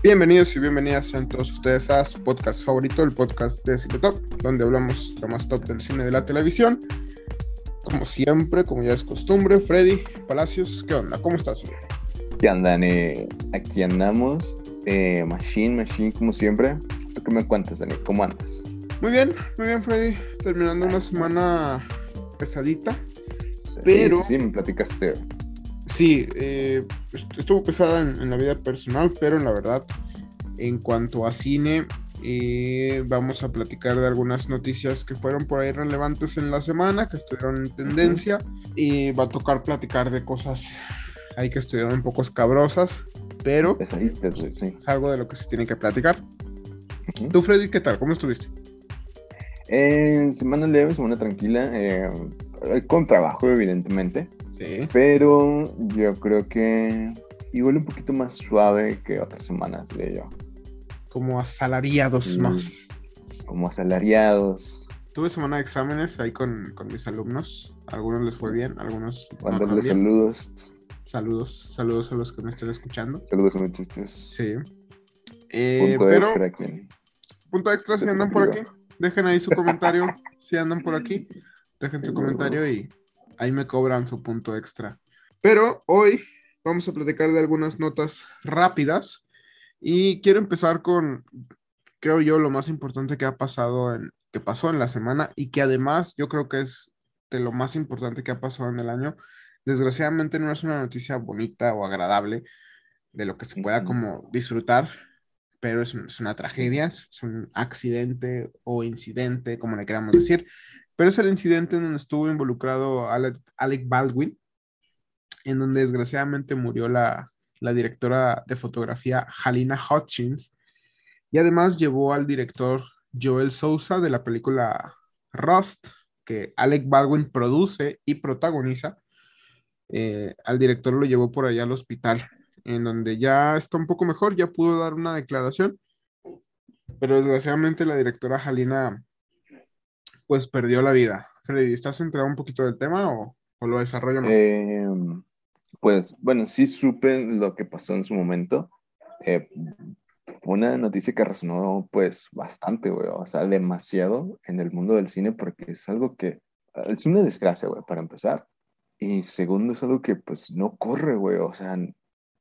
Bienvenidos y bienvenidas sean todos ustedes a su podcast favorito, el podcast de Cine Top, donde hablamos lo más top del cine de la televisión. Como siempre, como ya es costumbre, Freddy Palacios, ¿qué onda? ¿Cómo estás? ¿Qué andan? Eh, aquí andamos. Eh, machine, Machine, como siempre. ¿Tú qué me cuentas, Dani? ¿Cómo andas? Muy bien, muy bien, Freddy. Terminando una semana pesadita. Pero... Sí, sí, me platicaste. Sí, eh, estuvo pesada en, la vida personal, pero en la verdad, en cuanto a cine, eh, vamos a platicar de algunas noticias que fueron por ahí relevantes en la semana, que estuvieron en tendencia, y va a tocar platicar de cosas ahí que estuvieron un poco escabrosas, pero es algo de lo que se tiene que platicar. ¿Tú, Freddy, qué tal? ¿Cómo estuviste? En semana leve, semana tranquila, eh, con trabajo, evidentemente. Pero yo creo que igual un poquito más suave que otras semanas, de yo. Como asalariados más. Como asalariados. Tuve semana de exámenes ahí con, mis alumnos. algunos les fue bien, algunos. Mandarles saludos. Saludos, saludos a los que me estén escuchando. Saludos, muchachos. Sí. Eh, punto pero, extra aquí. Punto extra, si andan por aquí. Dejen ahí su comentario si andan por aquí. Dejen su comentario y ahí me cobran su punto extra. Pero hoy vamos a platicar de algunas notas rápidas y quiero empezar con, creo yo, lo más importante que ha pasado en, que pasó en la semana y que además yo creo que es de lo más importante que ha pasado en el año. Desgraciadamente no es una noticia bonita o agradable de lo que se pueda como disfrutar, pero es, es una tragedia, es un accidente o incidente, como le queramos decir, pero es el incidente en donde estuvo involucrado Alec, Baldwin, en donde desgraciadamente murió la, directora de fotografía Halina Hutchins, y además llevó al director Joel Sousa de la película Rust, que Alec Baldwin produce y protagoniza. Eh, al director lo llevó por allá al hospital, en donde ya está un poco mejor, ya pudo dar una declaración, pero desgraciadamente la directora Halina pues perdió la vida. Freddy, ¿estás enterado un poquito del tema o, lo desarrollo más? Em, pues bueno, sí supe lo que pasó en su momento. Eh, una noticia que resonó pues bastante, güey, o sea, demasiado en el mundo del cine porque es algo que es una desgracia, güey, para empezar. Y segundo, es algo que pues no corre, güey, o sea,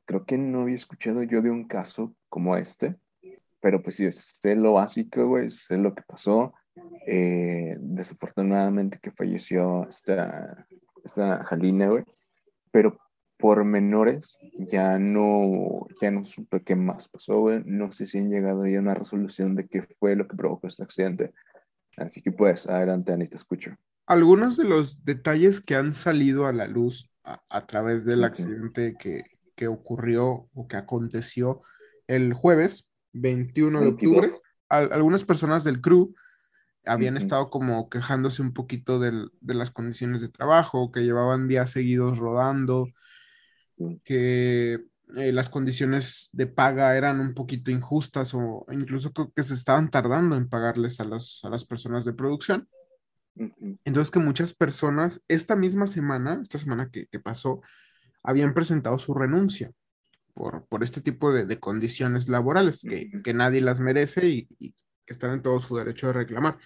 creo que no había escuchado yo de un caso como este, pero pues sí, sé lo básico, güey, sé lo que pasó, eh, desafortunadamente que falleció esta, esta Jalina, güey. Pero por menores ya no, ya no supe qué más pasó, güey. No sé si han llegado ya a una resolución de qué fue lo que provocó este accidente. Así que pues, adelante, Ani, te escucho. Algunos de los detalles que han salido a la luz a, través del accidente que, que, ocurrió o que aconteció el jueves 21 de octubre, algunas personas del crew habían estado como quejándose un poquito de las condiciones de trabajo, que llevaban días seguidos rodando, que eh, las condiciones de paga eran un poquito injustas o incluso creo que se estaban tardando en pagarles a las, a las personas de producción. Entonces que muchas personas esta misma semana, esta semana que, pasó, habían presentado su renuncia por, por este tipo de, condiciones laborales que, que, nadie las merece y, y que están en todo su derecho de reclamar.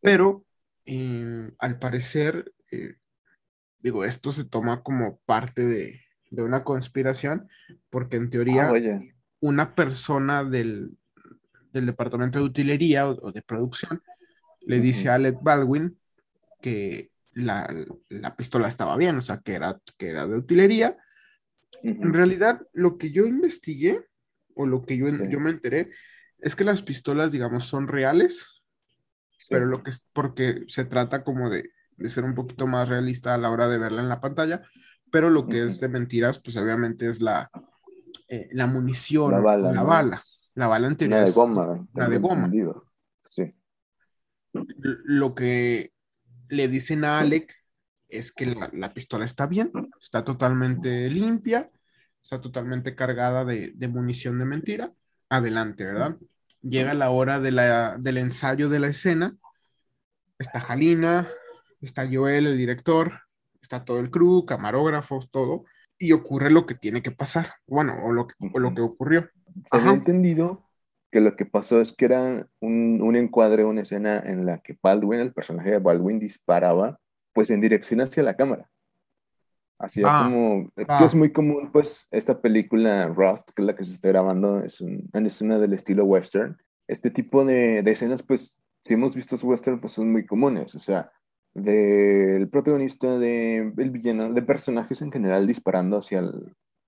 Pero eh, al parecer, eh, digo, esto se toma como parte de, una conspiración, porque en teoría ah, una persona del, departamento de utilería o, de producción le dice a Alec Baldwin que la, pistola estaba bien, o sea, que era, que era de utilería. En realidad, lo que yo investigué, o lo que yo, yo me enteré, es que las pistolas, digamos, son reales, pero lo que es porque se trata como de, ser un poquito más realista a la hora de verla en la pantalla, pero lo que es de mentiras, pues obviamente es la, eh, la munición, la bala, la, bala, la bala anterior. La de goma. La de goma. Sí. Lo que le dicen a Alec es que la, pistola está bien, está totalmente limpia, está totalmente cargada de, de munición de mentira. Adelante, ¿verdad? Llega la hora del ensayo de la escena. Está Jalina, está Joel, el director, está todo el crew, camarógrafos, todo. y ocurre lo que tiene que pasar, bueno, o lo que, lo que ocurrió. Había entendido que lo que pasó es que era un, un, encuadre, una escena en la que Baldwin, el personaje de Baldwin, disparaba pues en dirección hacia la cámara. Así ah, como, ah. es muy común, pues, esta película Rust, que es la que se está grabando, es, un, es una del estilo western. Este tipo de, de escenas, pues, si hemos visto western, pues son muy comunes. O sea, del protagonista, del de villano, de personajes en general disparando hacia,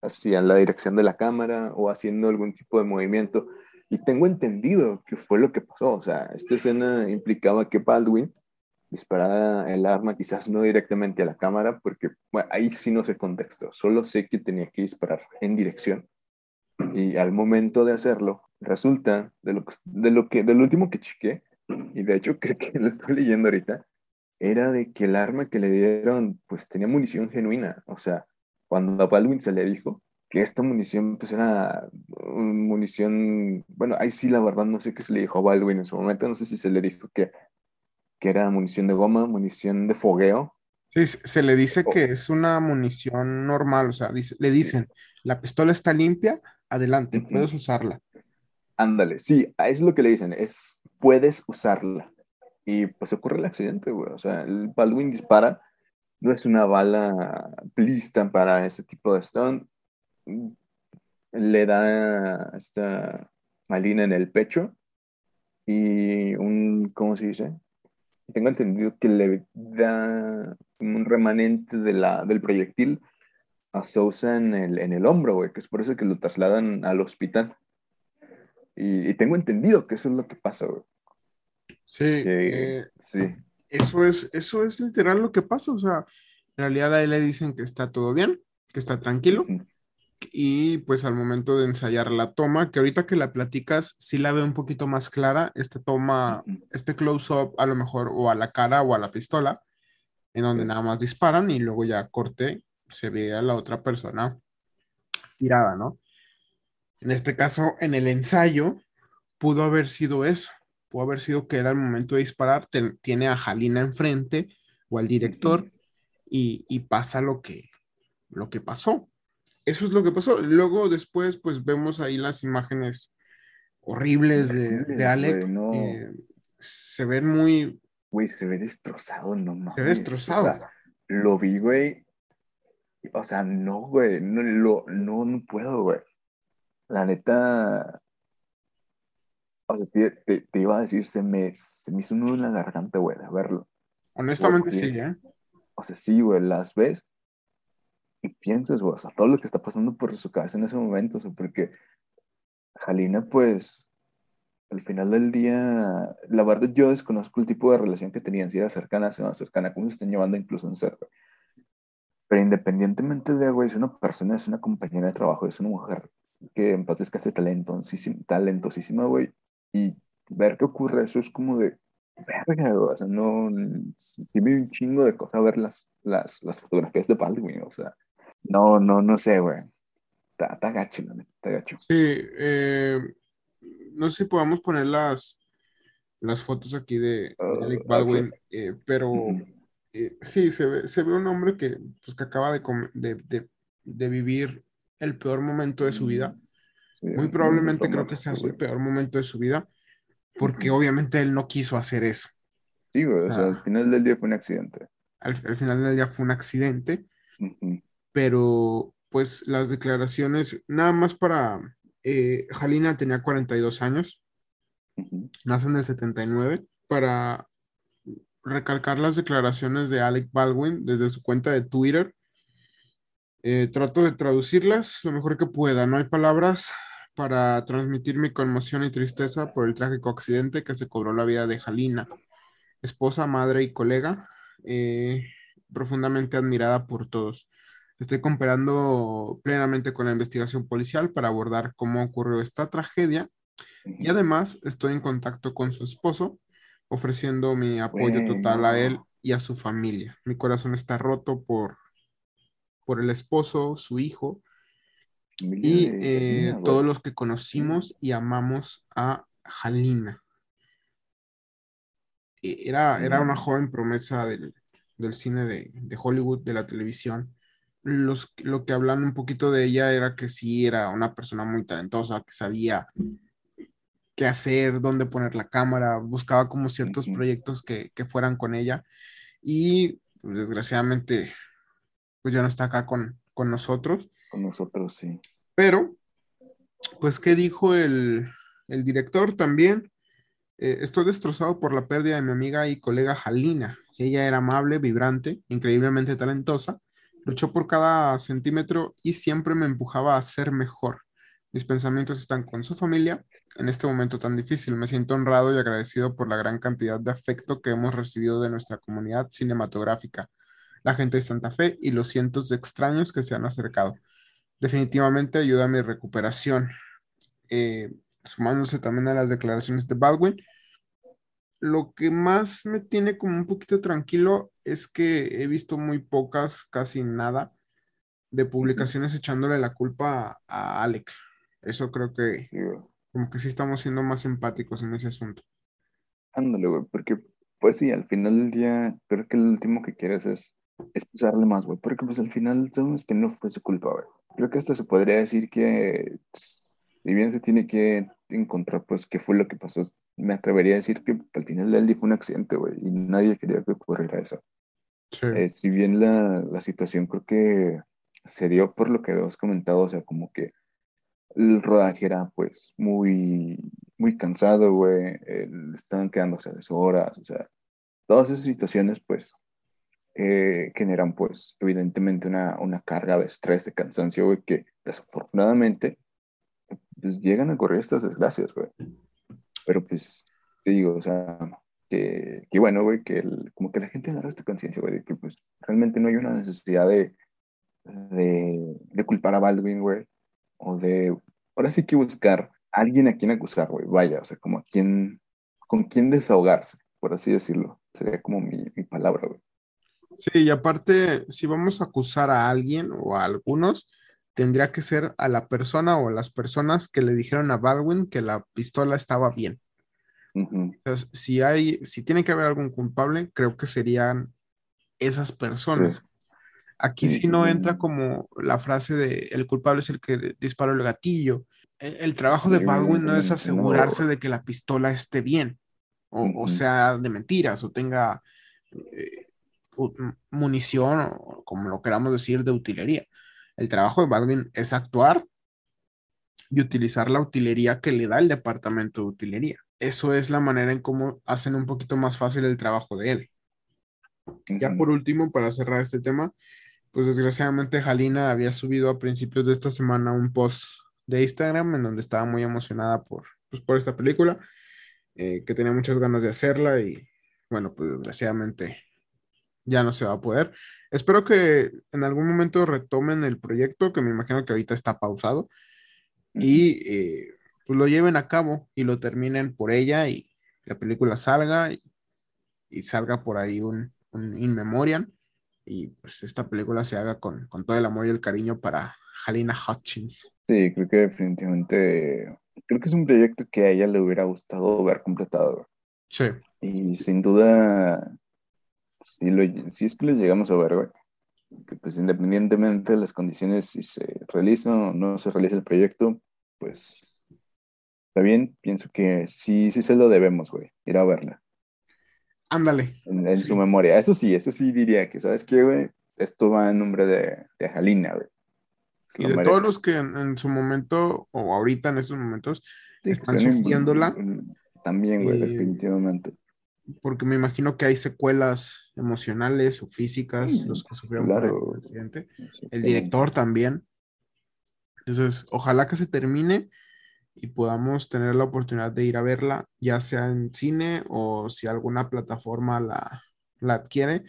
hacia la dirección de la cámara o haciendo algún tipo de movimiento. Y tengo entendido que fue lo que pasó. O sea, esta escena implicaba que Baldwin disparara el arma, quizás no directamente a la cámara, porque bueno, ahí sí no sé contexto. Solo sé que tenía que disparar en dirección. Y al momento de hacerlo, resulta de lo, de lo que, del último que chequé, y de hecho creo que lo estoy leyendo ahorita, era de que el arma que le dieron, pues tenía munición genuina. O sea, cuando a Baldwin se le dijo que esta munición, pues era munición, bueno, ahí sí la verdad no sé qué se le dijo a Baldwin en su momento, no sé si se le dijo que, que era munición de goma, munición de fogueo. Sí, se le dice que es una munición normal, o sea, le dicen, la pistola está limpia, adelante, puedes usarla. Ándale, sí, es lo que le dicen, es puedes usarla. Y pues ocurre el accidente, güey. O sea, el Baldwin dispara, no es una bala lista para ese tipo de stunt. Le da esta malina en el pecho y un, ¿cómo se dice? Tengo entendido que le da un remanente de la, del proyectil a Sousa en el, en el hombro, güey, que es por eso que lo trasladan al hospital. Y, y, tengo entendido que eso es lo que pasa, güey. Sí, eh, sí. Eso es, eso es literal lo que pasa. O sea, en realidad a él le dicen que está todo bien, que está tranquilo. Y pues al momento de ensayar la toma, que ahorita que la platicas, sí la veo un poquito más clara. Esta toma, este close-up a lo mejor o a la cara o a la pistola, en donde nada más disparan y luego ya corte, se ve a la otra persona tirada, ¿no? En este caso, en el ensayo, pudo haber sido eso pudo haber sido que era el momento de disparar, tiene a Jalina enfrente o al director y, pasa lo que, lo que pasó. Eso es lo que pasó. Luego después pues vemos ahí las imágenes horribles de, de Alec. Eh, se ven muy... Güey, se ve destrozado, no mames. Se ve destrozado. lo vi, güey. O sea, no, güey. No, lo, no, no puedo, güey. La neta, o sea, te, iba a decir, se me, se me hizo un nudo en la garganta, güey, de verlo. Honestamente sí, ¿eh? O sea, sí, güey, las ves y piensas, güey, o sea, todo lo que está pasando por su cabeza en ese momento, o sea, porque Jalina, pues, al final del día, la verdad yo desconozco el tipo de relación que tenían, si era cercana, si no cercana, cómo se están llevando incluso en ser, Pero independientemente de, güey, es una persona, es una compañera de trabajo, es una mujer que en paz descanse talentosísima, talentosísima, güey, y ver qué ocurre, eso es como de, verga, o sea, no, sí me un chingo de cosas ver las, las, las fotografías de Baldwin, o sea, no, no, no sé, güey. Está, gacho, está gacho. Sí, eh, no sé si podamos poner las, las fotos aquí de, uh, Alec Baldwin, eh, pero eh, sí, se ve, se ve un hombre que, pues, que acaba de, de, de, de vivir el peor momento de su vida muy probablemente creo que sea el peor momento de su vida, porque obviamente él no quiso hacer eso. Sí, güey, o sea, al final del día fue un accidente. Al, final del día fue un accidente, pero pues las declaraciones, nada más para, eh, Jalina tenía 42 años, nace en el 79, para recalcar las declaraciones de Alec Baldwin desde su cuenta de Twitter, eh, trato de traducirlas lo mejor que pueda. No hay palabras para transmitir mi conmoción y tristeza por el trágico accidente que se cobró la vida de Jalina, esposa, madre y colega, eh, profundamente admirada por todos. Estoy cooperando plenamente con la investigación policial para abordar cómo ocurrió esta tragedia y además estoy en contacto con su esposo, ofreciendo mi apoyo total a él y a su familia. Mi corazón está roto por por el esposo, su hijo y eh, todos los que conocimos y amamos a Jalina. E, era, era una joven promesa del, cine de, Hollywood, de la televisión. Los, lo que hablan un poquito de ella era que sí era una persona muy talentosa, que sabía qué hacer, dónde poner la cámara, buscaba como ciertos proyectos que, que, fueran con ella y pues, desgraciadamente pues ya no está acá con, con nosotros. Con nosotros, sí. Pero, pues, ¿qué dijo el, el director también? Eh, estoy destrozado por la pérdida de mi amiga y colega Jalina. Ella era amable, vibrante, increíblemente talentosa, luchó por cada centímetro y siempre me empujaba a ser mejor. Mis pensamientos están con su familia. En este momento tan difícil me siento honrado y agradecido por la gran cantidad de afecto que hemos recibido de nuestra comunidad cinematográfica, la gente de Santa Fe y los cientos de extraños que se han acercado. Definitivamente ayuda a mi recuperación. Eh, sumándose también a las declaraciones de Baldwin, lo que más me tiene como un poquito tranquilo es que he visto muy pocas, casi nada, de publicaciones echándole la culpa a, Alec. Eso creo que como que sí estamos siendo más empáticos en ese asunto. Ándale, güey, porque pues sí, al final del día creo que lo último que quieres es, es más, güey, porque pues al final sabemos que no fue su culpa, güey. Creo que hasta se podría decir que si bien se tiene que encontrar, pues, qué fue lo que pasó, me atrevería a decir que al final del día fue un accidente, güey, y nadie quería que ocurriera eso. Eh, si bien la, la, situación creo que se dio por lo que has comentado, o sea, como que el rodaje era, pues, muy, muy cansado, güey, estaban quedándose a horas, o sea, todas esas situaciones, pues, eh, generan, pues, evidentemente una, una carga de estrés, de cansancio, güey, que desafortunadamente pues llegan a correr estas desgracias, güey. Pero pues, te digo, o sea, que, que bueno, güey, que como que la gente agarra esta conciencia, güey, de que pues realmente no hay una necesidad de, de, de culpar a Baldwin, güey, o de, ahora sí que buscar a alguien a quien acusar, güey, vaya, o sea, como a quien, con quien desahogarse, por así decirlo, sería como mi, mi palabra, güey. Sí, y aparte, si vamos a acusar a alguien o a algunos, tendría que ser a la persona o a las personas que le dijeron a Baldwin que la pistola estaba bien. Entonces, si hay, si tiene que haber algún culpable, creo que serían esas personas. Aquí sí, no entra como la frase de el culpable es el que disparó el gatillo. El, trabajo de Baldwin no es asegurarse de que la pistola esté bien, o, sea de mentiras, o tenga eh, munición, o como lo queramos decir, de utilería. El trabajo de Baldwin es actuar y utilizar la utilería que le da el departamento de utilería. Eso es la manera en cómo hacen un poquito más fácil el trabajo de él. Ya por último, para cerrar este tema, pues desgraciadamente Jalina había subido a principios de esta semana un post de Instagram en donde estaba muy emocionada por, pues, por esta película, eh, que tenía muchas ganas de hacerla y bueno, pues desgraciadamente ya no se va a poder. Espero que en algún momento retomen el proyecto, que me imagino que ahorita está pausado, y eh, pues lo lleven a cabo y lo terminen por ella y la película salga y, salga por ahí un, un In Memoriam y pues esta película se haga con, todo el amor y el cariño para Halina Hutchins. Sí, creo que definitivamente, creo que es un proyecto que a ella le hubiera gustado ver completado. Sí. Y sin duda, si, lo, si es que lo llegamos a ver, güey, que pues independientemente de las condiciones, si se realiza o no se realiza el proyecto, pues está bien, pienso que sí, sí se lo debemos, güey, ir a verla. Ándale. En, su memoria. Eso sí, eso sí diría que, ¿sabes qué, güey? Esto va en nombre de, de Jalina, güey. Y de todos los que en, su momento, o ahorita en estos momentos, están sufriéndola. También, güey, definitivamente porque me imagino que hay secuelas emocionales o físicas, los que sufrieron por el accidente, el director también. Entonces, ojalá que se termine y podamos tener la oportunidad de ir a verla, ya sea en cine o si alguna plataforma la, la adquiere,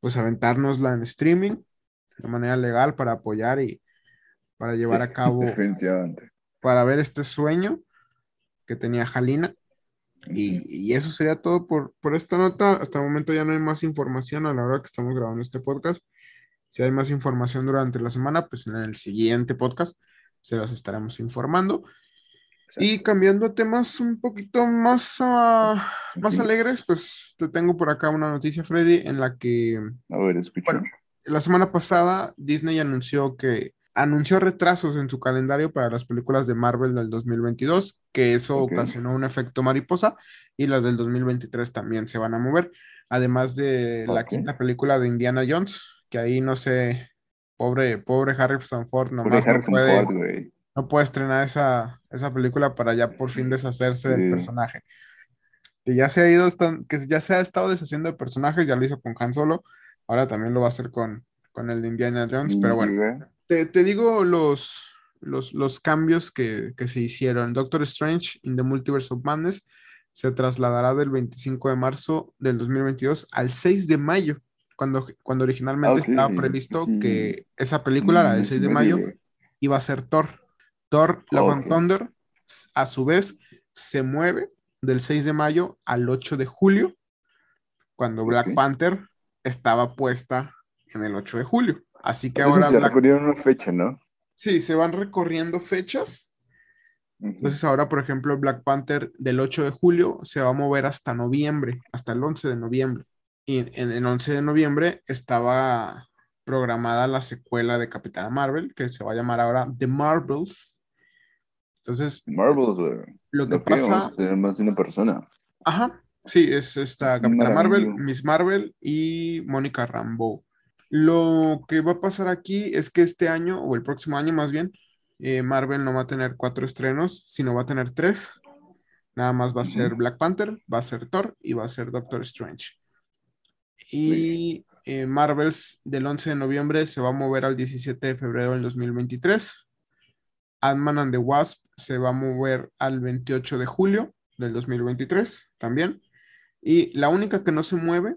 pues aventárnosla en streaming de manera legal para apoyar y para llevar a cabo, para ver este sueño que tenía Jalina y, eso sería todo por, por, esta nota. Hasta el momento ya no hay más información a la hora que estamos grabando este podcast. Si hay más información durante la semana, pues en el siguiente podcast se las estaremos informando. Y cambiando a temas un poquito más, ah, más alegres, pues te tengo por acá una noticia, Freddy, en la que... A ver, escucha. la semana pasada Disney anunció que anunció retrasos en su calendario para las películas de Marvel del 2022, que eso ocasionó un efecto mariposa y las del 2023 también se van a mover, además de la quinta película de Indiana Jones, que ahí no sé, pobre, pobre Harrison Ford nomás no puede, no puede estrenar esa, esa película para ya por fin deshacerse del personaje. Que ya se ha ido, que ya se ha estado deshaciendo del personaje, ya lo hizo con Han Solo, ahora también lo va a hacer con, con el de Indiana Jones, pero bueno te, digo los, los, cambios que, se hicieron. Doctor Strange in the Multiverse of Madness se trasladará del 25 de marzo del 2022 al 6 de mayo, cuando, cuando originalmente estaba previsto que esa película, la del 6 de mayo, iba a ser Thor. Thor, Love and Thunder, a su vez, se mueve del 6 de mayo al 8 de julio, cuando Black Panther estaba puesta en el 8 de julio. Así que ahora. Se recorrieron una fecha, ¿no? Sí, se van recorriendo fechas. Entonces, ahora, por ejemplo, Black Panther del 8 de julio se va a mover hasta noviembre, hasta el 11 de noviembre. Y en el 11 de noviembre estaba programada la secuela de Capitana Marvel, que se va a llamar ahora The Marvels. Entonces, Marvels, Lo que pasa. Tener más de una persona. Ajá, sí, es esta Capitana Marvel, Miss Marvel y Mónica Rambeau. Lo que va a pasar aquí es que este año, o el próximo año más bien, eh, Marvel no va a tener cuatro estrenos, sino va a tener tres. Nada más va a ser Black Panther, va a ser Thor y va a ser Doctor Strange. Y eh, Marvels del 11 de noviembre se va a mover al 17 de febrero del 2023. Ant-Man and the Wasp se va a mover al 28 de julio del 2023 también. Y la única que no se mueve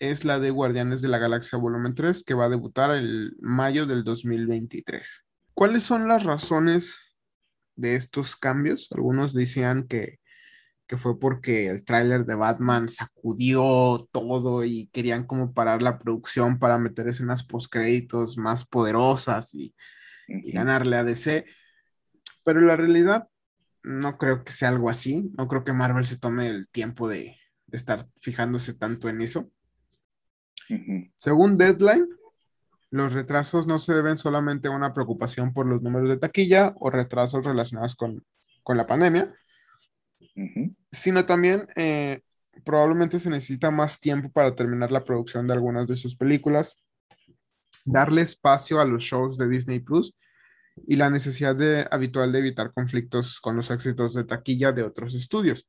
es la de Guardianes de la Galaxia Volumen 3, que va a debutar el mayo del 2023. ¿Cuáles son las razones de estos cambios? Algunos decían que, fue porque el tráiler de Batman sacudió todo y querían como parar la producción para meter escenas postcréditos más poderosas y, ganarle a DC. Pero la realidad no creo que sea algo así. No creo que Marvel se tome el tiempo de estar fijándose tanto en eso. Según Deadline, los retrasos no se deben solamente a una preocupación por los números de taquilla o retrasos relacionados con, la pandemia, sino también eh, probablemente se necesita más tiempo para terminar la producción de algunas de sus películas, darle espacio a los shows de Disney Plus y la necesidad de, habitual de evitar conflictos con los éxitos de taquilla de otros estudios,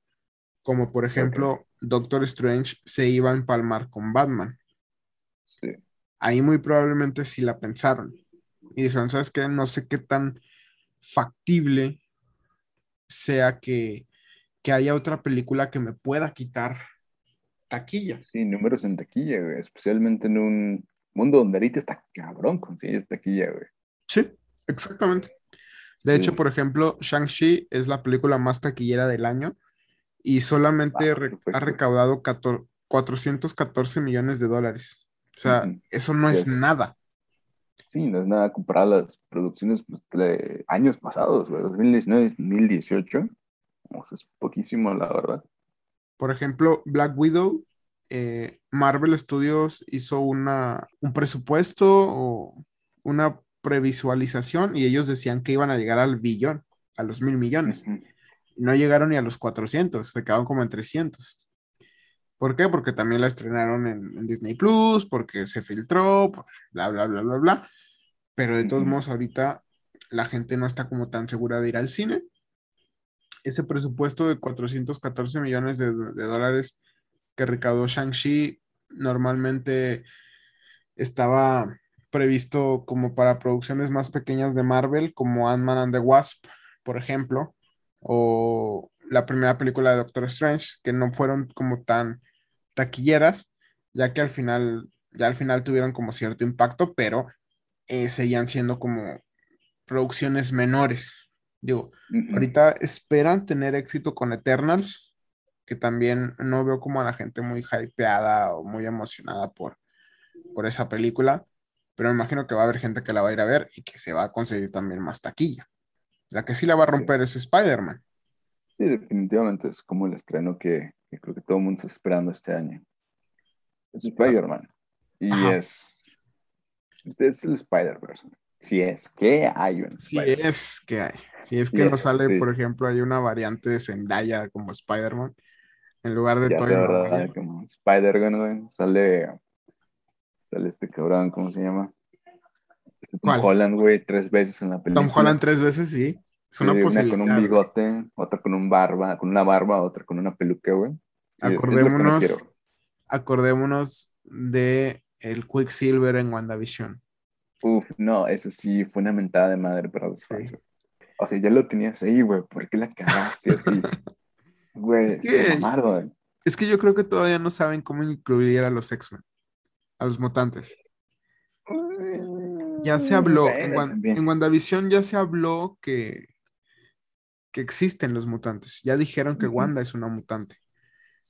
como por ejemplo Doctor Strange se iba a empalmar con Batman. Ahí muy probablemente sí la pensaron. Y dijeron, ¿sabes qué? No sé qué tan factible sea que, haya otra película que me pueda quitar taquilla. Sí, números en taquilla, güey. Especialmente en un mundo donde ahorita está cabrón conseguir taquilla, güey. Sí, exactamente. De hecho, por ejemplo, Shang-Chi es la película más taquillera del año y solamente ha recaudado 414 millones de dólares. O sea, eso no es, nada. Sí, no es nada comparado a las producciones pues, de años pasados, güey, 2019, 2018. es poquísimo, la verdad. Por ejemplo, Black Widow, eh, Marvel Studios hizo una, un presupuesto o una previsualización y ellos decían que iban a llegar al billón, a los mil millones. No llegaron ni a los 400, se quedaron como en 300. ¿Por qué? Porque también la estrenaron en, Disney Plus, porque se filtró, bla, bla, bla, bla, bla. Pero de todos modos, ahorita la gente no está como tan segura de ir al cine. Ese presupuesto de 414 millones de, dólares que recaudó Shang-Chi normalmente estaba previsto como para producciones más pequeñas de Marvel, como Ant-Man and the Wasp, por ejemplo, o la primera película de Doctor Strange, que no fueron como tan taquilleras, ya que al final, ya al final tuvieron como cierto impacto, pero eh, seguían siendo como producciones menores. Digo, ahorita esperan tener éxito con Eternals, que también no veo como a la gente muy hypeada o muy emocionada por, por esa película, pero me imagino que va a haber gente que la va a ir a ver y que se va a conseguir también más taquilla. La que sí la va a romper es Spider-Man. Sí, definitivamente es como el estreno que, creo que todo el mundo está esperando este año. Es Spider-Man. Y es Este es el Spider-Verse. Si es que hay un Si es que hay. Si es que no sale, por ejemplo, hay una variante de Zendaya como Spider-Man en lugar de todo como Spider-Man, sale, sale este cabrón, ¿cómo se llama? Este Tom Holland, güey, tres veces en la película. Tom Holland tres veces, sí. Es una posibilidad. Una con un bigote, otra con un barba, con una barba, otra con una peluca, güey. acordémonos, acordémonos de el Quicksilver en WandaVision. Uf, no, eso sí fue una mentada de madre para los fans. O sea, ya lo tenías ahí, güey, ¿por qué la cagaste así? Güey, es que, yo creo que todavía no saben cómo incluir a los X-Men, a los mutantes. Ya se habló, en, WandaVision ya se habló que, que existen los mutantes. Ya dijeron que Wanda es una mutante.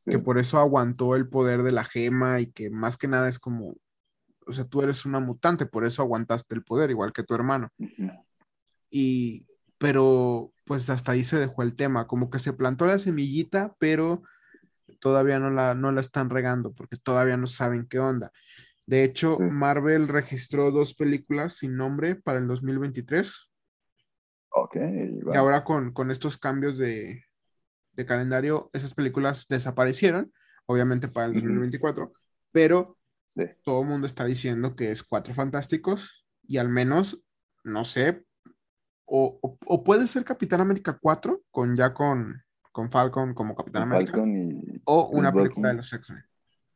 Que por eso aguantó el poder de la gema y que más que nada es como, o sea, tú eres una mutante, por eso aguantaste el poder, igual que tu hermano. Y, pero pues hasta ahí se dejó el tema, como que se plantó la semillita, pero todavía no la, no la están regando porque todavía no saben qué onda. De hecho, Marvel registró dos películas sin nombre para el 2023. Ok. Y ahora con, estos cambios de, calendario, esas películas desaparecieron, obviamente para el 2024, pero todo el mundo está diciendo que es Cuatro Fantásticos y al menos, no sé, o, puede ser Capitán América 4 con ya con, con Falcon como Capitán América. o una película de los X-Men,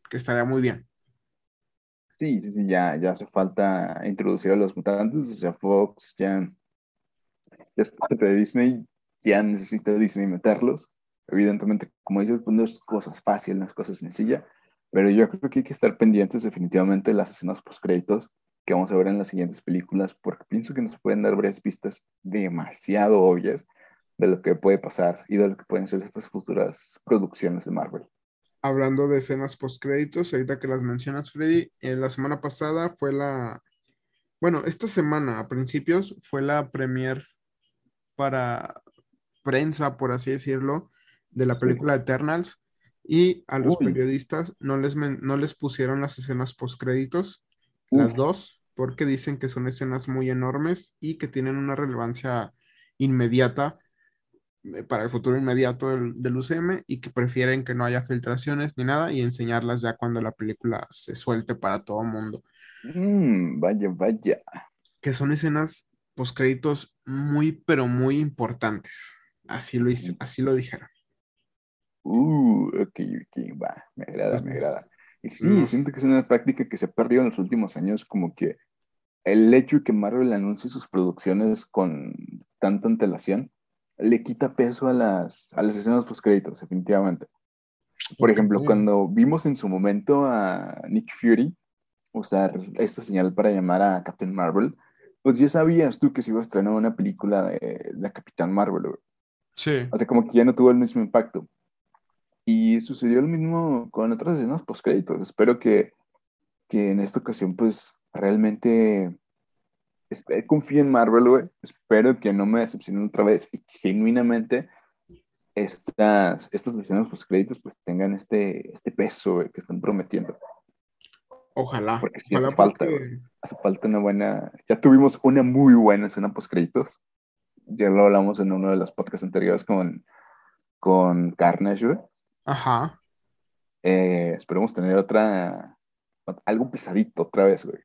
que estaría muy bien. Sí, sí, sí, ya, ya hace falta introducir a los mutantes, o sea, Fox ya, es parte de Disney, ya necesita Disney meterlos. Evidentemente, como dices, pues no es cosas fáciles, no es cosas sencillas, pero yo creo que hay que estar pendientes definitivamente de las escenas post-créditos que vamos a ver en las siguientes películas, porque pienso que nos pueden dar varias pistas demasiado obvias de lo que puede pasar y de lo que pueden ser estas futuras producciones de Marvel. Hablando de escenas post-créditos, ahorita que las mencionas, Freddy, en la semana pasada fue la, bueno, esta semana a principios fue la premier para prensa, por así decirlo, de la película Eternals y a los periodistas no les, no les pusieron las escenas post-créditos las dos, porque dicen que son escenas muy enormes y que tienen una relevancia inmediata eh, para el futuro inmediato del, UCM y que prefieren que no haya filtraciones ni nada y enseñarlas ya cuando la película se suelte para todo el mundo. Mm, vaya, vaya. Que son escenas créditos muy, pero muy importantes. Así lo, hice, así lo dijeron. Uh, ok, ok, va, me agrada, me agrada. Y sí, siento que es una práctica que se ha perdido en los últimos años, como que el hecho de que Marvel anuncie sus producciones con tanta antelación le quita peso a las, a las escenas post-créditos, definitivamente. Por ejemplo, cuando vimos en su momento a Nick Fury usar esta señal para llamar a Captain Marvel, pues ya sabías tú que se iba a estrenar una película de la Capitán Marvel. Sí. O sea, como que ya no tuvo el mismo impacto. Y sucedió lo mismo con otras escenas post-créditos. Espero que, que, en esta ocasión, pues, realmente confíe en Marvel, güey. Espero que no me decepcionen otra vez y que genuinamente estas, estas escenas post-créditos pues tengan este, este peso, que están prometiendo. Ojalá. Porque sí hace falta, Hace falta una buena... Ya tuvimos una muy buena escena post-créditos. Ya lo hablamos en uno de los podcasts anteriores con, con Carnage, güey. Ajá. Eh, esperemos tener otra, algo pesadito otra vez, güey.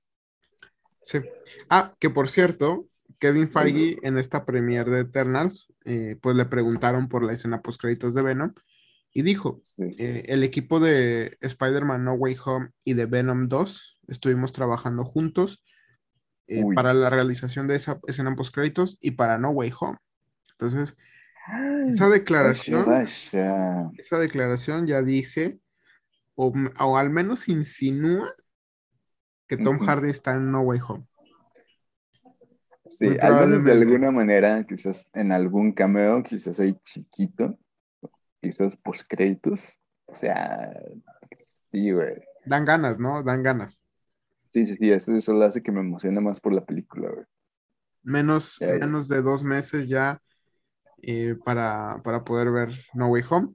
Sí. Ah, que por cierto, Kevin Feige en esta premiere de Eternals, eh, pues le preguntaron por la escena post créditos de Venom y dijo, eh, el equipo de Spider-Man No Way Home y de Venom 2 estuvimos trabajando juntos para la realización de esa escena post créditos y para No Way Home. Entonces, esa declaración, esa declaración ya dice, o, al menos insinúa, que Tom Hardy está en No Way Home. Sí, al menos de alguna manera, quizás en algún cameo, quizás ahí chiquito, quizás post créditos. O sea, sí, güey. Dan ganas, ¿no? Dan ganas. Sí, sí, sí, eso, eso lo hace que me emocione más por la película, güey. Menos, menos de dos meses ya eh, para, poder ver No Way Home.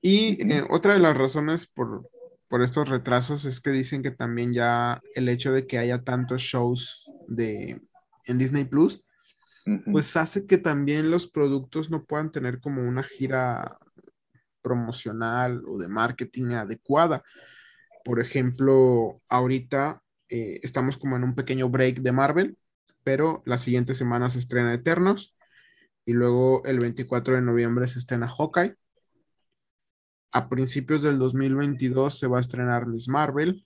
Y eh, otra de las razones por, por estos retrasos es que dicen que también ya el hecho de que haya tantos shows de, en Disney Plus, pues hace que también los productos no puedan tener como una gira promocional o de marketing adecuada. Por ejemplo, ahorita eh, estamos como en un pequeño break de Marvel, pero la siguiente semana se estrena Eternos y luego el 24 de noviembre se estrena Hawkeye. A principios del 2022 se va a estrenar Miss Marvel.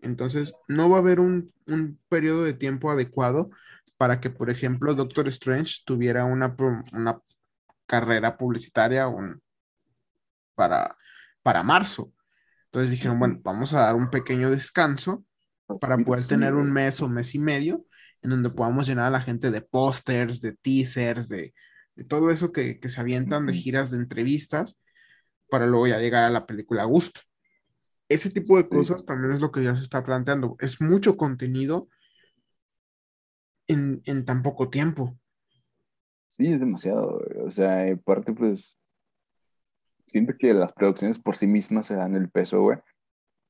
Entonces, no va a haber un, un periodo de tiempo adecuado para que, por ejemplo, Doctor Strange tuviera una, una carrera publicitaria para, para marzo. Entonces dijeron, bueno, vamos a dar un pequeño descanso para poder tener un mes o mes y medio en donde podamos llenar a la gente de pósters, de teasers, de, todo eso que, se avientan de giras de entrevistas para luego ya llegar a la película a gusto. Ese tipo de cosas también es lo que ya se está planteando. Es mucho contenido en, tan poco tiempo. Sí, es demasiado. O sea, aparte, pues, siento que las producciones por sí mismas se dan el peso, güey.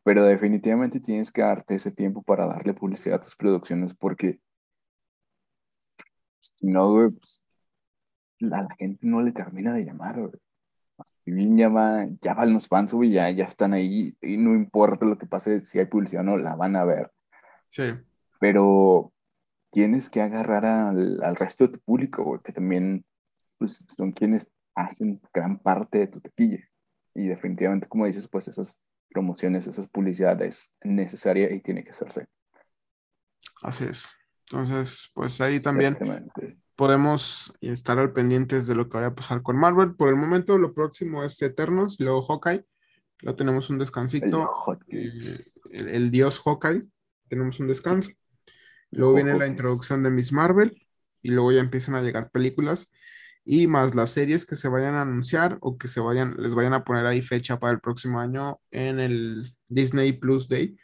Pero definitivamente tienes que darte ese tiempo para darle publicidad a tus producciones porque si no, güey, pues, la, la, gente no le termina de llamar, güey. Si bien ya, ya van los fans, güey, ya, ya están ahí y no importa lo que pase, si hay publicidad o no, la van a ver. Sí. Pero tienes que agarrar al, resto de tu público, que también pues, son quienes hacen gran parte de tu tequilla. Y definitivamente, como dices, pues esas promociones, esas publicidades necesaria y tiene que hacerse. Así es. Entonces, pues ahí también podemos estar al pendientes de lo que vaya a pasar con Marvel. Por el momento, lo próximo es Eternos, luego Hawkeye. Lo tenemos un descansito. El, el dios Hawkeye. Tenemos un descanso. Luego viene la introducción de Miss Marvel y luego ya empiezan a llegar películas y más las series que se vayan a anunciar o que se vayan, les vayan a poner ahí fecha para el próximo año en el Disney Plus Day,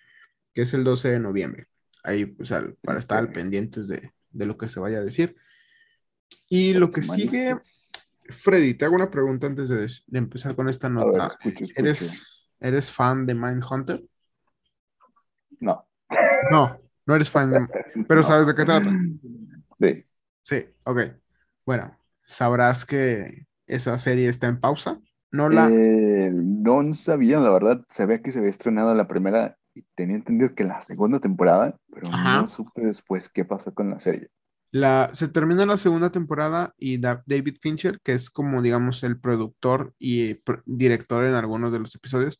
que es el 12 de noviembre. Ahí, pues, para estar al pendientes de, lo que se vaya a decir. Y lo que sigue, Freddy, te hago una pregunta antes de, empezar con esta nota. ¿Eres, ¿Eres fan de Mindhunter? No. No. No eres fan, pero sabes de qué trata. Sí. Sí, ok. Bueno, sabrás que esa serie está en pausa. No la. Eh, no sabía, la verdad. Sabía que se había estrenado la primera y tenía entendido que la segunda temporada, pero no supe después qué pasó con la serie. La, se termina la segunda temporada y David Fincher, que es como digamos el productor y director en algunos de los episodios,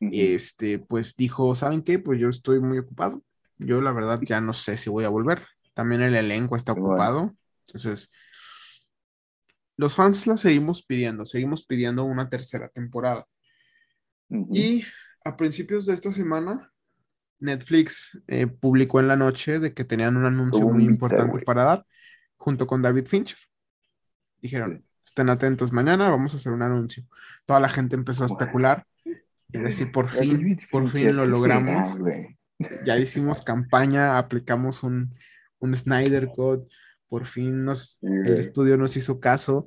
este, pues dijo, ¿saben qué? Pues yo estoy muy ocupado, yo la verdad ya no sé si voy a volver. También el elenco está ocupado. Entonces, los fans la seguimos pidiendo, seguimos pidiendo una tercera temporada. Y a principios de esta semana, Netflix eh, publicó en la noche de que tenían un anuncio muy importante para dar junto con David Fincher. Dijeron, estén atentos, mañana vamos a hacer un anuncio. Toda la gente empezó a especular y decir, por fin, por fin lo logramos ya hicimos campaña, aplicamos un, un Snyder Code, por fin nos, el estudio nos hizo caso.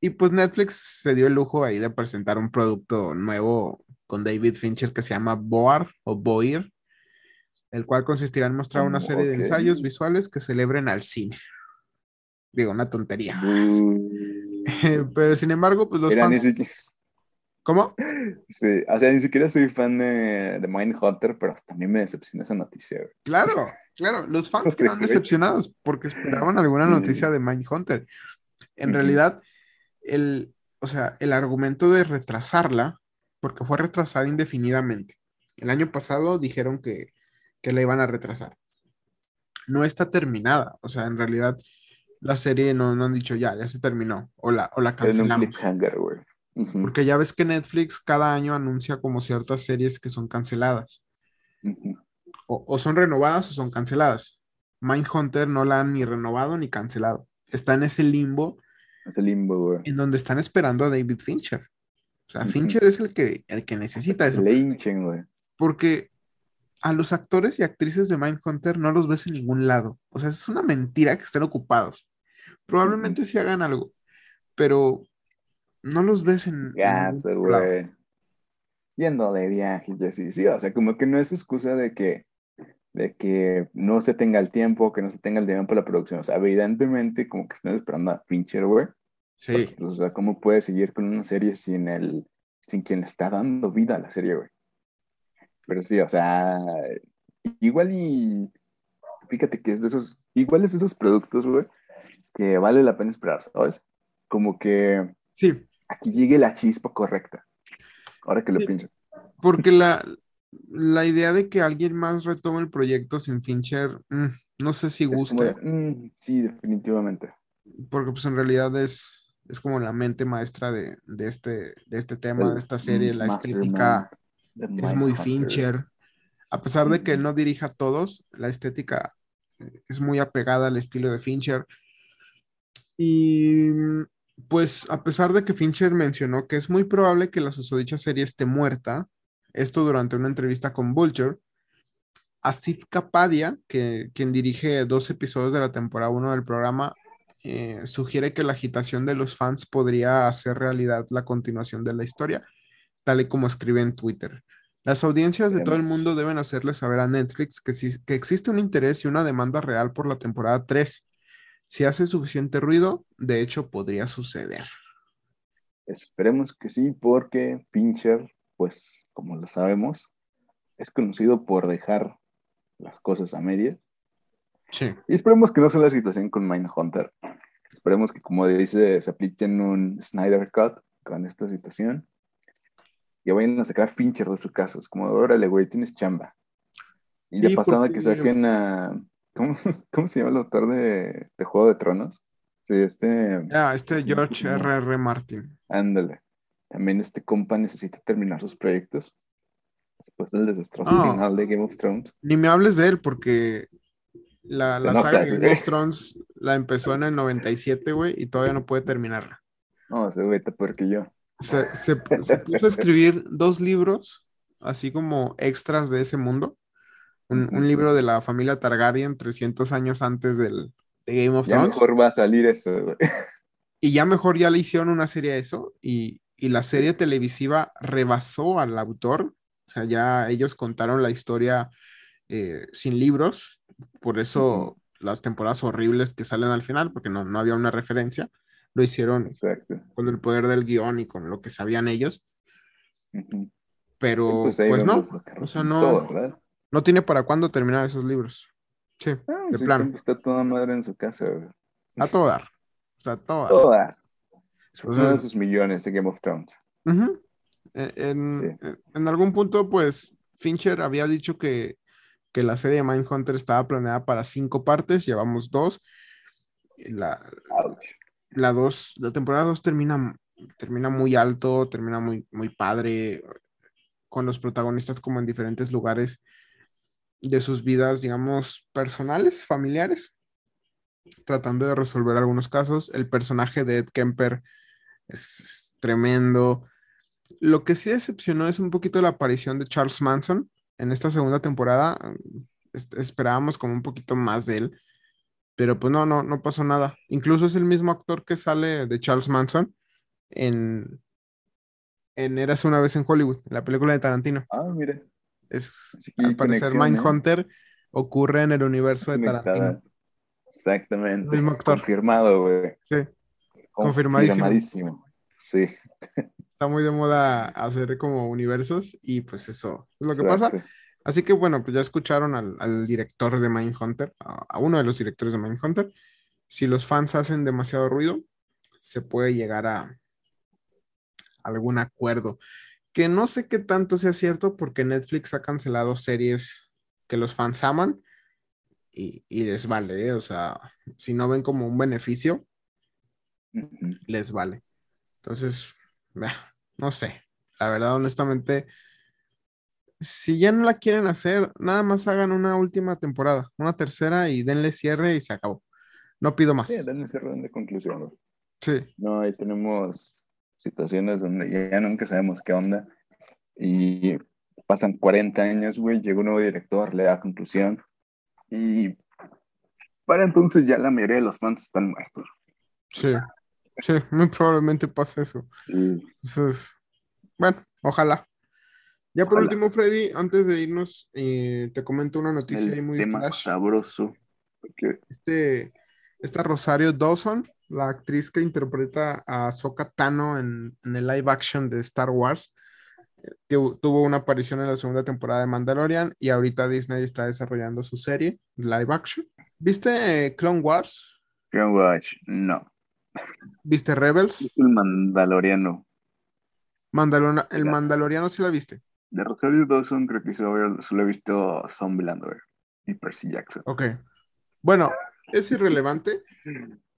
Y pues Netflix se dio el lujo ahí de presentar un producto nuevo con David Fincher que se llama Boar o Boir, el cual consistirá en mostrar una serie de ensayos visuales que celebren al cine. Digo, una tontería. Pero sin embargo, pues los fans... ¿Cómo? Sí, o sea, ni siquiera soy fan de, de Mindhunter, pero hasta a mí me decepciona esa noticia. Claro, claro, los fans quedan decepcionados porque esperaban alguna noticia de Mindhunter. En realidad, el, o sea, el argumento de retrasarla, porque fue retrasada indefinidamente. El año pasado dijeron que, que la iban a retrasar. No está terminada, o sea, en realidad la serie no, no han dicho ya, ya se terminó, o la, o la cancelamos. Porque ya ves que Netflix cada año anuncia como ciertas series que son canceladas. o, son renovadas o son canceladas. Mindhunter no la han ni renovado ni cancelado. Está en ese limbo. Ese limbo, güey. En donde están esperando a David Fincher. O sea, Fincher es el que, el que necesita eso. güey. Porque a los actores y actrices de Mindhunter no los ves en ningún lado. O sea, es una mentira que estén ocupados. Probablemente sí hagan algo, pero no los ves en. Gato, güey. yendo de viaje y así, sí, o sea, como que no es excusa de que, de que no se tenga el tiempo, que no se tenga el dinero para la producción, o sea, evidentemente como que están esperando a Fincher, güey. Sí. Pues, o sea, ¿cómo puede seguir con una serie sin el, sin quien le está dando vida a la serie, güey? Pero sí, o sea, igual y, fíjate que es de esos, igual es de esos productos, güey, que vale la pena esperar, ¿sabes? Como que Sí, aquí llegue la chispa correcta. Ahora que lo Sí. pienso. porque la, la idea de que alguien más retome el proyecto sin Fincher, mm, no sé si de, "Mm, sí, definitivamente. porque pues en realidad es, es como la mente maestra de, de este, de este tema, El de esta serie, la estética es muy. Fincher. A pesar de que Ujú. no dirija a todos, la estética es muy apegada al estilo de Fincher. Y pues a pesar de que Fincher mencionó que es muy probable que la susodicha serie esté muerta, esto durante una entrevista con Vulture, Asif Kapadia, que, quien dirige dos episodios de la temporada 1 del programa, eh, sugiere que la agitación de los fans podría hacer realidad la continuación de la historia, tal y como escribe en Twitter. Las audiencias de todo el mundo deben hacerle saber a Netflix que, que existe un interés y una demanda real por la temporada 3. Si hace suficiente ruido, de hecho podría suceder. Esperemos que sí, porque Fincher, pues, como lo sabemos, es conocido por dejar las cosas a medias. Sí. Y esperemos que no sea la situación con Mindhunter. Esperemos que, como dice, se apliquen un Snyder Cut con esta situación. Y vayan a sacar Fincher de su casa. Es como, órale, güey, tienes chamba. Y Sí, de pasada porque- que saquen a. ¿Cómo, cómo se llama el autor de, de Juego de Tronos? Sí, este. Ah, este George. R.R. Martin. Ándale. También este compa necesita terminar sus proyectos. Después del desastroso final de Game of Thrones. Ni me hables de él porque la, saga de. Game of Thrones la empezó en el 97, güey, y todavía no puede terminarla. No, ese güey está peor que yo. Se, se- se puso a escribir dos libros, así como extras de ese mundo. Un, libro de la familia Targaryen 300 años antes del, de Game of Ya Thrones. mejor va a salir eso, güey. Y ya mejor ya le hicieron una serie a eso y, y la serie televisiva rebasó al autor. O sea, ya ellos contaron la historia eh, sin libros. Por eso las temporadas horribles que salen al final, porque no, no había una referencia, lo hicieron Exacto. con el poder del guion y con lo que sabían ellos. Pero Pues pues, no, o sea, no. No tiene para cuándo terminar esos libros. Sí, Ah, de sí, plano. Está toda madre en su casa, güey. a todo dar. O sea, a todo. Toda. Es uno de Entonces- sus millones de Game of Thrones. Eh, En, Sí. en- algún punto, pues, Fincher había dicho que, que la serie de Mindhunter estaba planeada para cinco partes, llevamos dos. La, la dos, la temporada dos termina, termina muy alto, termina muy, muy padre, con los protagonistas como en diferentes lugares de sus vidas, digamos, personales, familiares, tratando de resolver algunos casos. El personaje de Ed Kemper es, tremendo. Lo que sí decepcionó es un poquito la aparición de Charles Manson en esta segunda temporada. Es- esperábamos como un poquito más de él, pero pues no, no, no pasó nada. Incluso es el mismo actor que sale de Charles Manson en, en Érase una vez en Hollywood, en la película de Tarantino. Ah, mire. Es, Sí, al parecer, ¿eh? Mindhunter ocurre en el universo de. Tarantino. Exactamente. Mismo actor. Confirmado, güey. Sí, Confirmadísimo. Confirmadísimo. Sí. está muy de moda hacer como universos y pues eso es lo que pasa. Así que bueno, pues ya escucharon al, al director de Mindhunter, a, a uno de los directores de Mindhunter. Si los fans hacen demasiado ruido, se puede llegar a algún acuerdo. Que no sé qué tanto sea cierto porque Netflix ha cancelado series que los fans aman y, y les vale, ¿eh? o sea, si no ven como un beneficio, les vale. Entonces, no sé, la verdad, honestamente, si ya no la quieren hacer, nada más hagan una última temporada, una tercera y denle cierre y se acabó. No pido más. Sí, dan ese orden de conclusión. Sí, No, ahí tenemos situaciones donde ya nunca sabemos qué onda. Y pasan 40 años, güey, llega un nuevo director, le da conclusión. Y para entonces ya la mayoría de los fans están muertos. sí, sí, muy probablemente pase eso. Y Entonces, bueno, ojalá. Ya por último, Freddy, antes de irnos, eh, te comento una noticia ahí muy tema sabroso. Este, esta Rosario Dawson, la actriz que interpreta a Sokka Tano en, el live action de Star Wars, eh, tuvo una aparición en la segunda temporada de Mandalorian y ahorita Disney está desarrollando su serie live action. ¿Viste eh, Clone Wars? Clone Wars, no. ¿Viste Rebels? El Mandaloriano. el Mandaloriano sí la viste. De Rosario Dawson creo que solo, he visto Zombieland y Percy Jackson. Ok. Bueno, es irrelevante.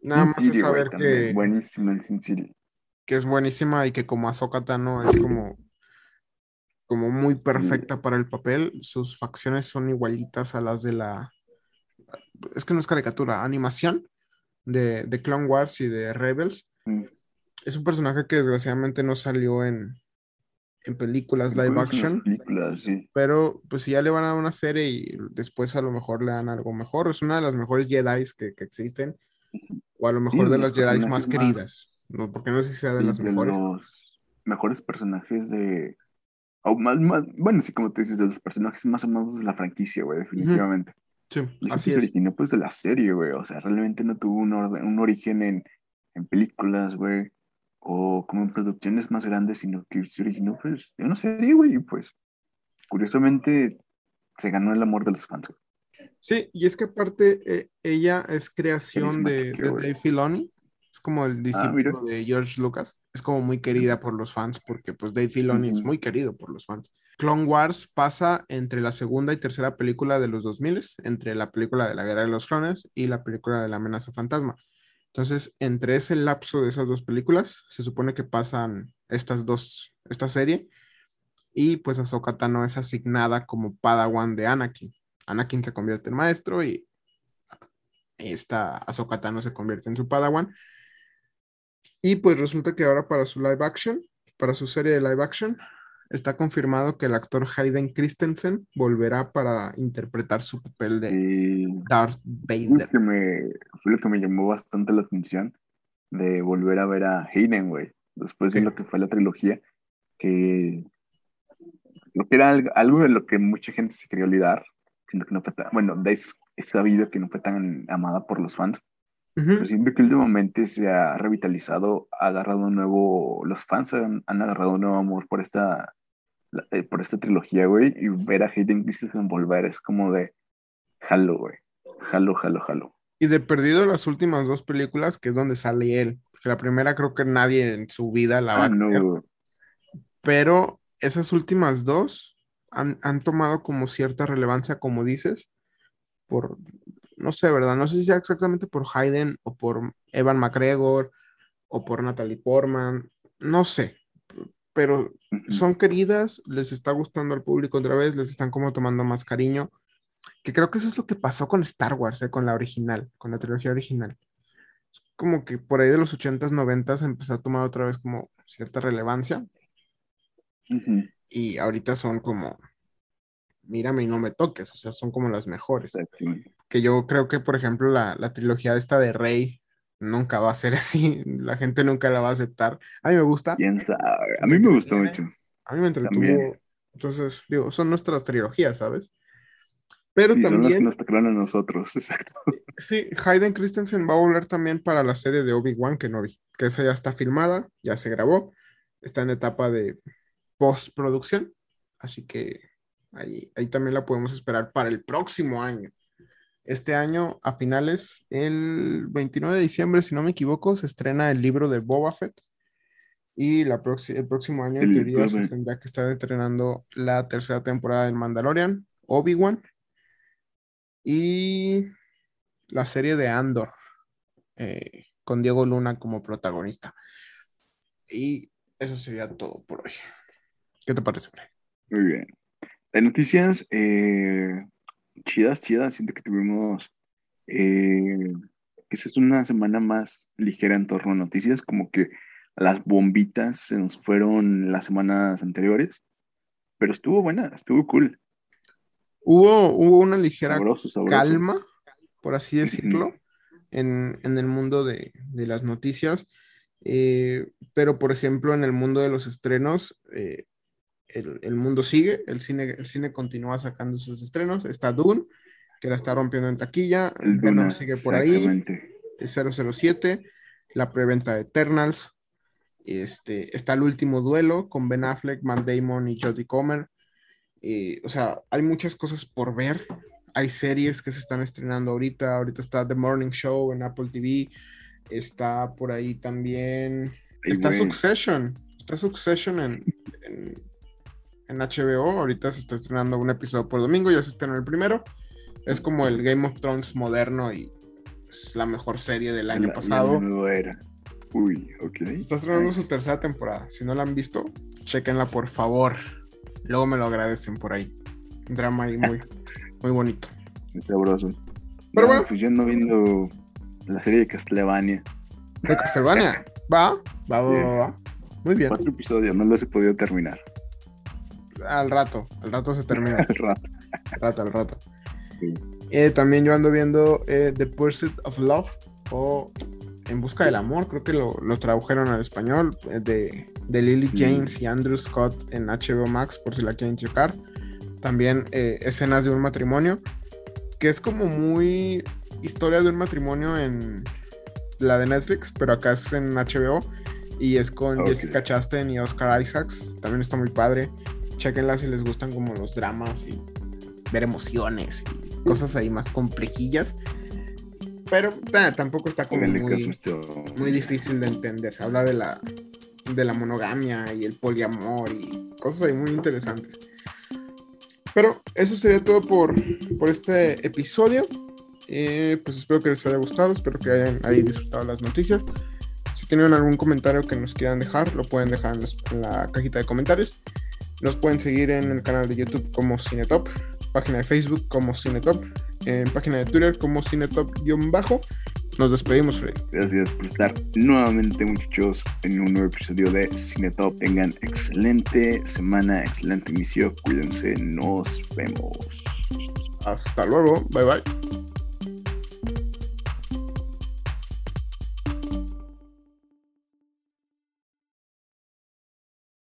Nada más es saber que. Buenísima Sin Que es buenísima y que como Ahsoka Tano es como. Como muy perfecta para el papel. Sus facciones son igualitas a las de la. Es que no es caricatura, animación de, de Clone Wars y de Rebels. Es un personaje que desgraciadamente no salió en, en películas live action. Pero pues si ya le van a dar una serie y después a lo mejor le dan algo mejor, es una de las mejores Jedi que, que existen. O a lo mejor de las Jedi más queridas. No, porque no sé si sea de las mejores. Los mejores personajes de. más, más, bueno, sí, como te dices, de los personajes más o menos de la franquicia, güey, definitivamente. Sí, así es. originó pues de la serie, güey. O sea, realmente no tuvo un, un origen en, en películas, güey o como en producciones más grandes, sino que se originó pues de una serie, güey, y pues curiosamente se ganó el amor de los fans. Sí, y es que aparte eh, ella es creación de, Dave Filoni, es como el ah, discípulo de George Lucas, es como muy querida por los fans porque pues Dave Filoni es muy querido por los fans. Clone Wars pasa entre la segunda y tercera película de los 2000, entre la película de la Guerra de los Clones y la película de la amenaza fantasma. Entonces, entre ese lapso de esas dos películas, se supone que pasan estas dos, esta serie, y pues Ahsoka Tano es asignada como Padawan de Anakin. Anakin se convierte en maestro y esta Ahsoka Tano se convierte en su Padawan. Y pues resulta que ahora para su live action, para su serie de live action, está confirmado que el actor Hayden Christensen volverá para interpretar su papel de Darth Vader. que me, fue lo que me llamó bastante la atención de volver a ver a Hayden, güey, después de lo que fue la trilogía, que lo que era algo, de lo que mucha gente se quería olvidar, siendo que no fue tan, bueno, es, sabido que no fue tan amada por los fans, pero siempre que últimamente se ha revitalizado, ha agarrado un nuevo, los fans han, han agarrado un nuevo amor por esta eh, por esta trilogía, güey, y ver a Hayden Christensen volver es como de jalo, güey. Jalo, jalo, jalo. Y de perdido las últimas dos películas, que es donde sale él. Porque la primera creo que nadie en su vida la va a ah, no. Pero esas últimas dos han, han, tomado como cierta relevancia, como dices, por, no sé, ¿verdad? No sé si sea exactamente por Hayden o por Evan McGregor o por Natalie Portman, no sé, pero son queridas, les está gustando al público otra vez, les están como tomando más cariño, que creo que eso es lo que pasó con Star Wars, eh, con la original, con la trilogía original. Como que por ahí de los 80s, 90s empezó a tomar otra vez como cierta relevancia. Y ahorita son como, mírame y no me toques, o sea, son como las mejores. Que yo creo que, por ejemplo, la, la trilogía esta de Rey, nunca va a ser así, la gente nunca la va a aceptar. A mí me gusta. A mí me gustó mucho. A mí me entretuvo. Entonces, digo, son nuestras trilogías, ¿sabes? Pero también. Nos a nosotros, exacto. Sí, Hayden Christensen va a volver también para la serie de Obi-Wan Kenobi, que esa ya está filmada, ya se grabó, está en etapa de postproducción, así que ahí, ahí también la podemos esperar para el próximo año. Este año, a finales, el 29 de diciembre, si no me equivoco, se estrena el libro de Boba Fett. Y la el próximo año, en teoría, se tendrá que estar estrenando la tercera temporada del Mandalorian, Obi-Wan. Y la serie de Andor, eh, con Diego Luna como protagonista. Y eso sería todo por hoy. ¿Qué te parece, Muy bien. De noticias, eh, chidas, chidas. Siento que tuvimos, eh, esa es una semana más ligera en torno a noticias, como que las bombitas se nos fueron las semanas anteriores, pero estuvo buena, estuvo cool. Hubo, hubo una ligera calma, por así decirlo, en, el mundo de, las noticias. Eh, pero, por ejemplo, en el mundo de los estrenos, eh, el, mundo sigue, el cine, el cine continúa sacando sus estrenos. Está Dune, que la está rompiendo en taquilla. El Venom sigue por ahí. 007, la preventa de Eternals. Este, está el último duelo con Ben Affleck, Matt Damon y Jodie Comer. o sea, hay muchas cosas por ver. Hay series que se están estrenando ahorita. Ahorita está The Morning Show en Apple TV. Está por ahí también. está Succession. Está Succession en, en, HBO. Ahorita se está estrenando un episodio por domingo. Ya se estrenó el primero. Es como el Game of Thrones moderno y es la mejor serie del año pasado. era. Uy, ok. Está estrenando su tercera temporada. Si no la han visto, chequenla por favor. Luego me lo agradecen por ahí. Un drama ahí muy, muy bonito. Sabroso. Pero bueno. Pues yo ando viendo la serie de Castlevania. ¿De Castlevania? Va, va, va, va, Muy bien. Cuatro episodios, no los he podido terminar. Al rato, al rato se termina. al rato. Al rato, al rato. Eh, también yo ando viendo eh, The Pursuit of Love o En Busca del Amor, creo que lo, tradujeron al español, eh, de, de, Lily James y Andrew Scott en HBO Max, por si la quieren checar. También escenas de un matrimonio, que es como muy historia de un matrimonio en la de Netflix, pero acá es en HBO y es con Jessica Chastain y Oscar Isaacs. También está muy padre. Chequenla si les gustan como los dramas y ver emociones y cosas ahí más complejillas. Pero tampoco está como muy, difícil de entender. Habla de la, de la monogamia y el poliamor y cosas ahí muy interesantes. Pero eso sería todo por, por este episodio. Eh, pues espero que les haya gustado, espero que hayan ahí disfrutado las noticias. Si tienen algún comentario que nos quieran dejar, lo pueden dejar en la cajita de comentarios. Nos pueden seguir en el canal de YouTube como Cinetop página de Facebook como Cinetop, en página de Twitter como Cinetop-bajo. Nos despedimos, Freddy. Gracias por estar nuevamente, muchachos, en un nuevo episodio de Cinetop. Tengan excelente semana, excelente inicio. Cuídense, nos vemos. Hasta luego, bye bye.